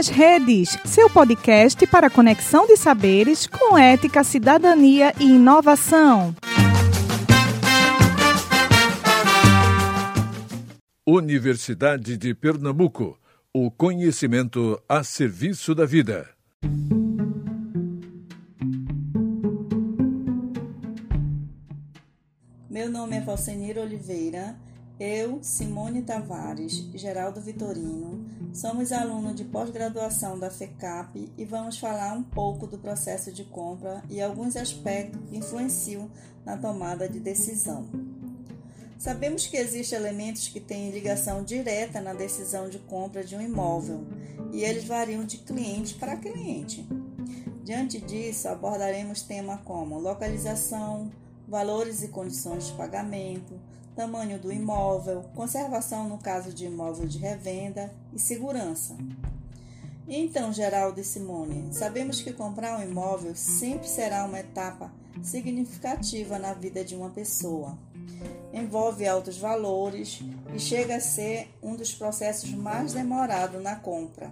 nas Redes, seu podcast para conexão de saberes com ética, cidadania e inovação. Universidade de Pernambuco. O conhecimento a serviço da vida. Meu nome é Valcenir Oliveira. Eu, Simone Tavares Geraldo Vitorino, somos alunos de pós-graduação da FECAP e vamos falar um pouco do processo de compra e alguns aspectos que influenciam na tomada de decisão. Sabemos que existem elementos que têm ligação direta na decisão de compra de um imóvel e eles variam de cliente para cliente. Diante disso, abordaremos temas como localização, valores e condições de pagamento, tamanho do imóvel, conservação no caso de imóvel de revenda e segurança. Então, Geraldo e Simone, sabemos que comprar um imóvel sempre será uma etapa significativa na vida de uma pessoa envolve altos valores e chega a ser um dos processos mais demorados na compra.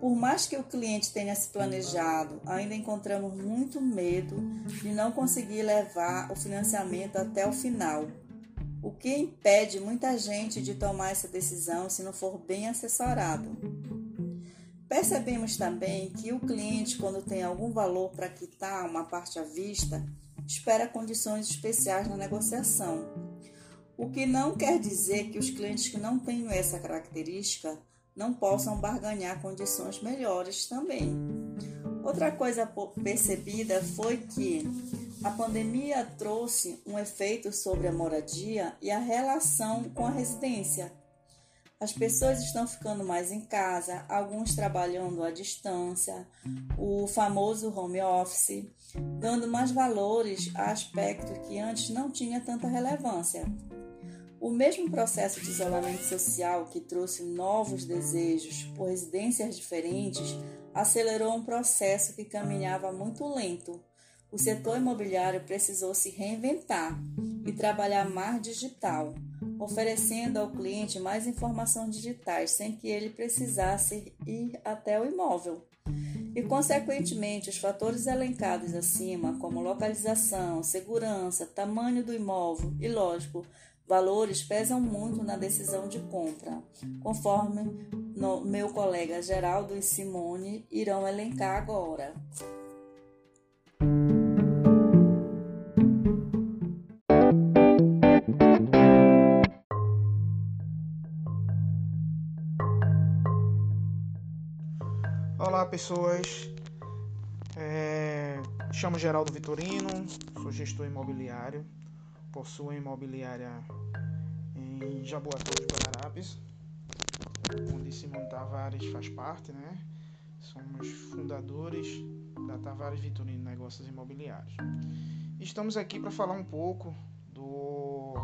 Por mais que o cliente tenha se planejado, ainda encontramos muito medo de não conseguir levar o financiamento até o final, o que impede muita gente de tomar essa decisão se não for bem assessorado. Percebemos também que o cliente, quando tem algum valor para quitar uma parte à vista, espera condições especiais na negociação. O que não quer dizer que os clientes que não tenham essa característica não possam barganhar condições melhores também. Outra coisa percebida foi que a pandemia trouxe um efeito sobre a moradia e a relação com a residência. As pessoas estão ficando mais em casa, alguns trabalhando à distância, o famoso home office, dando mais valores a aspectos que antes não tinha tanta relevância. O mesmo processo de isolamento social que trouxe novos desejos por residências diferentes acelerou um processo que caminhava muito lento. O setor imobiliário precisou se reinventar e trabalhar mais digital oferecendo ao cliente mais informações digitais sem que ele precisasse ir até o imóvel. E, consequentemente, os fatores elencados acima, como localização, segurança, tamanho do imóvel e, lógico, valores, pesam muito na decisão de compra, conforme meu colega Geraldo e Simone irão elencar agora. Olá pessoas, é, chamo Geraldo Vitorino, sou gestor imobiliário, possuo imobiliária em Jaboatão de Guararapes, onde Simão Tavares faz parte, né? Somos fundadores da Tavares Vitorino Negócios Imobiliários. Estamos aqui para falar um pouco do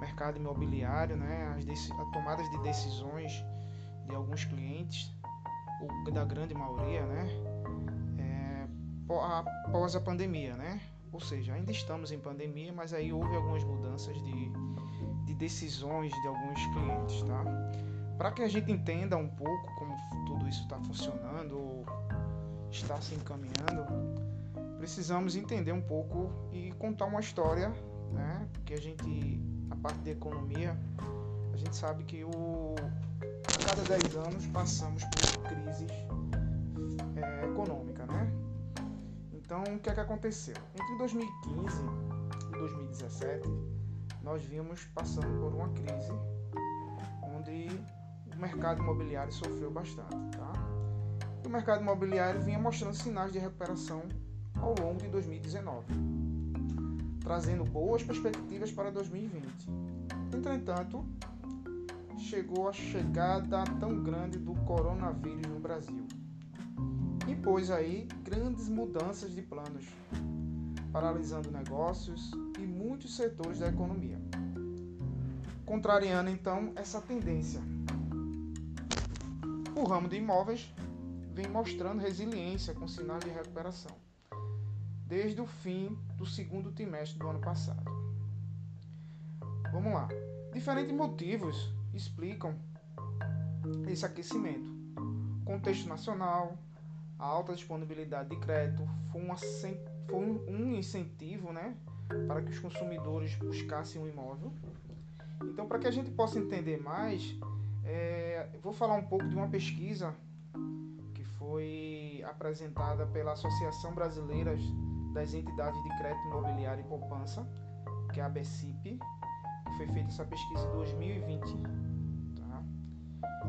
mercado imobiliário, né? As tomadas de decisões de alguns clientes da grande maioria, né, é, após a pandemia, né? Ou seja, ainda estamos em pandemia, mas aí houve algumas mudanças de, de decisões de alguns clientes, tá? Para que a gente entenda um pouco como tudo isso está funcionando ou está se encaminhando, precisamos entender um pouco e contar uma história, né? Porque a gente, a parte de economia, a gente sabe que o, cada 10 anos passamos por crises é, né? Então, o que é que aconteceu? Entre 2015 e 2017, nós vimos passando por uma crise onde o mercado imobiliário sofreu bastante, tá? E o mercado imobiliário vinha mostrando sinais de recuperação ao longo de 2019, trazendo boas perspectivas para 2020. Entretanto, chegou a chegada tão grande do coronavírus no Brasil. Impôs aí grandes mudanças de planos, paralisando negócios e muitos setores da economia. Contrariando então essa tendência. O ramo de imóveis vem mostrando resiliência com sinais de recuperação, desde o fim do segundo trimestre do ano passado. Vamos lá. Diferentes motivos explicam esse aquecimento. contexto nacional, a alta disponibilidade de crédito foi, uma, foi um incentivo né, para que os consumidores buscassem um imóvel. Então, para que a gente possa entender mais, é, vou falar um pouco de uma pesquisa que foi apresentada pela Associação Brasileira das Entidades de Crédito Imobiliário e Poupança, que é a BCIP. Foi feita essa pesquisa em 2020.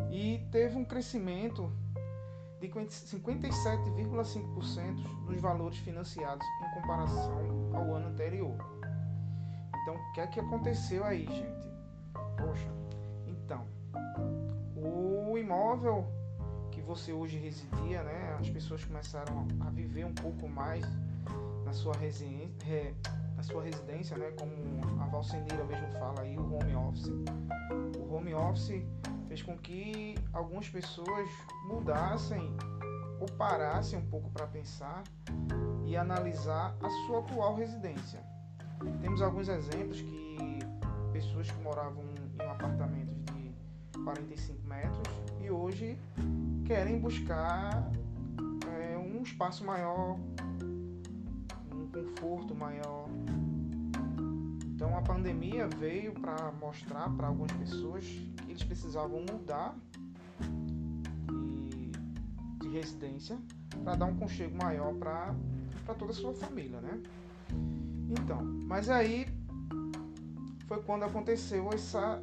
E teve um crescimento de 57,5% dos valores financiados em comparação ao ano anterior. Então, o que é que aconteceu aí, gente? Poxa, então, o imóvel que você hoje residia, né? As pessoas começaram a viver um pouco mais na sua residência, na sua residência, né? Como a Valcendeira mesmo fala aí, o home office. O home office fez com que algumas pessoas mudassem ou parassem um pouco para pensar e analisar a sua atual residência. Temos alguns exemplos que pessoas que moravam em apartamentos de 45 metros e hoje querem buscar é, um espaço maior, um conforto maior. Então a pandemia veio para mostrar para algumas pessoas que eles precisavam mudar de, de residência para dar um conchego maior para toda a sua família, né? Então, mas aí foi quando aconteceu essa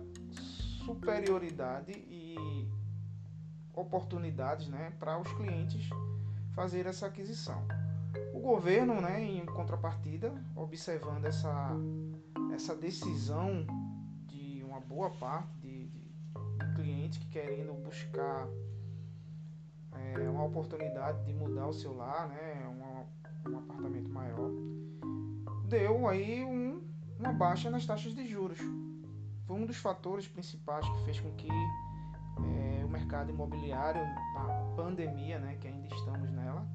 superioridade e oportunidades né, para os clientes fazer essa aquisição. O governo, né, em contrapartida, observando essa, essa decisão de uma boa parte de, de, clientes que querendo buscar é, uma oportunidade de mudar o seu lar, né, um apartamento maior, deu aí um uma baixa nas taxas de juros. Foi um dos fatores principais que fez com que é, o mercado imobiliário, na pandemia, né, que ainda estamos nela,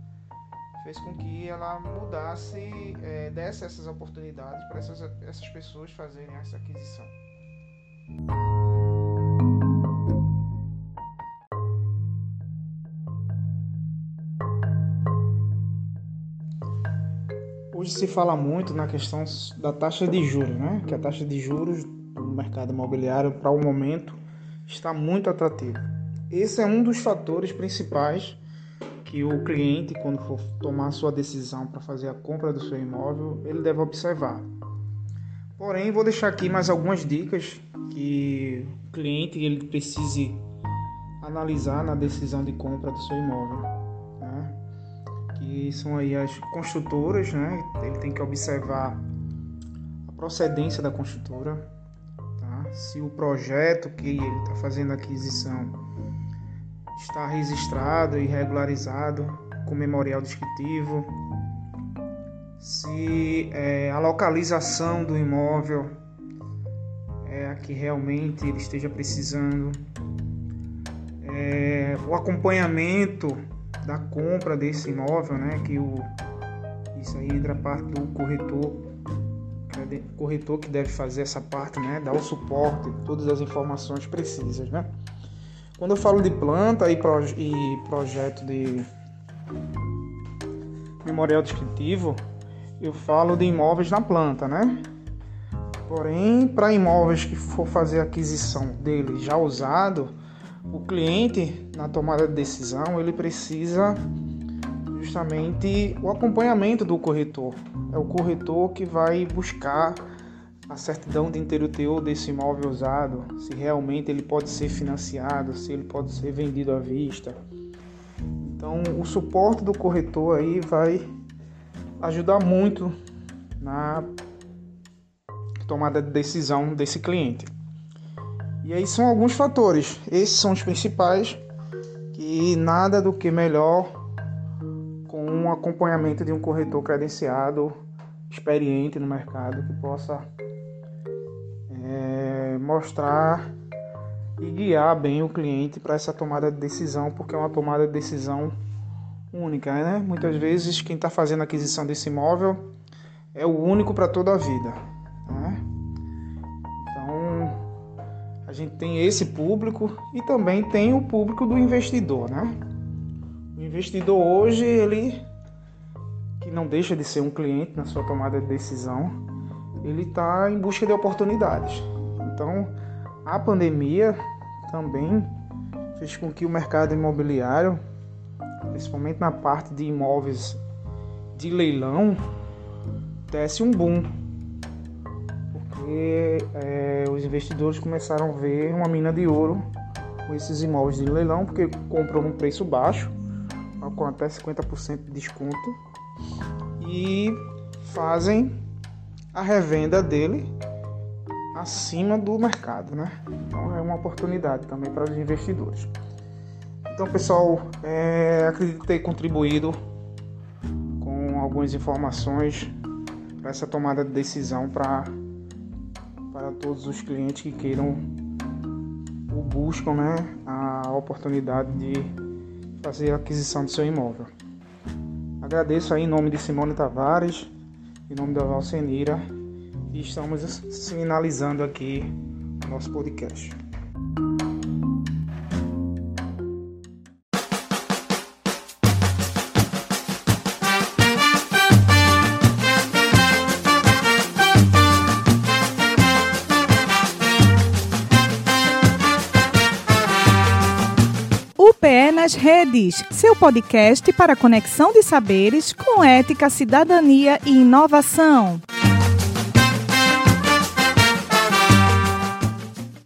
fez com que ela mudasse, é, desse essas oportunidades para essas, essas pessoas fazerem essa aquisição. Hoje se fala muito na questão da taxa de juros, né? Que a taxa de juros do mercado imobiliário para o momento está muito atrativa. Esse é um dos fatores principais que o cliente, quando for tomar sua decisão para fazer a compra do seu imóvel, ele deve observar. Porém, vou deixar aqui mais algumas dicas que o cliente ele precise analisar na decisão de compra do seu imóvel que são aí as construtoras, né? Ele tem que observar a procedência da construtora, tá? Se o projeto que ele está fazendo a aquisição está registrado e regularizado com memorial descritivo, se é, a localização do imóvel é a que realmente ele esteja precisando, é, o acompanhamento da compra desse imóvel, né? Que o isso aí entra a parte do corretor, é corretor que deve fazer essa parte, né? Dar o suporte, todas as informações precisas, né? Quando eu falo de planta e, proje e projeto de memorial descritivo, eu falo de imóveis na planta, né? Porém, para imóveis que for fazer aquisição dele já usado, o cliente na tomada de decisão ele precisa justamente o acompanhamento do corretor. É o corretor que vai buscar a certidão de inteiro desse imóvel usado, se realmente ele pode ser financiado, se ele pode ser vendido à vista. Então, o suporte do corretor aí vai ajudar muito na tomada de decisão desse cliente. E aí são alguns fatores. Esses são os principais que nada do que melhor com um acompanhamento de um corretor credenciado, experiente no mercado, que possa mostrar e guiar bem o cliente para essa tomada de decisão, porque é uma tomada de decisão única, né? Muitas vezes quem está fazendo a aquisição desse imóvel é o único para toda a vida. A gente tem esse público e também tem o público do investidor, né? investidor hoje, ele que não deixa de ser um cliente na sua tomada de decisão, ele está em busca de oportunidades. Então, a pandemia também fez com que o mercado imobiliário, principalmente na parte de imóveis de leilão, desse um boom. Porque é, os investidores começaram a ver uma mina de ouro com esses imóveis de leilão, porque compram num preço baixo, com até 50% de desconto, e fazem a revenda dele acima do mercado, né? Então é uma oportunidade também para os investidores. Então, pessoal, é, acredito ter contribuído com algumas informações para essa tomada de decisão para para todos os clientes que queiram ou buscam, né, a oportunidade de fazer a aquisição do seu imóvel. Agradeço aí em nome de Simone Tavares, em nome da Valcenira e estamos finalizando aqui o nosso podcast. Nas redes, seu podcast para conexão de saberes com ética, cidadania e inovação.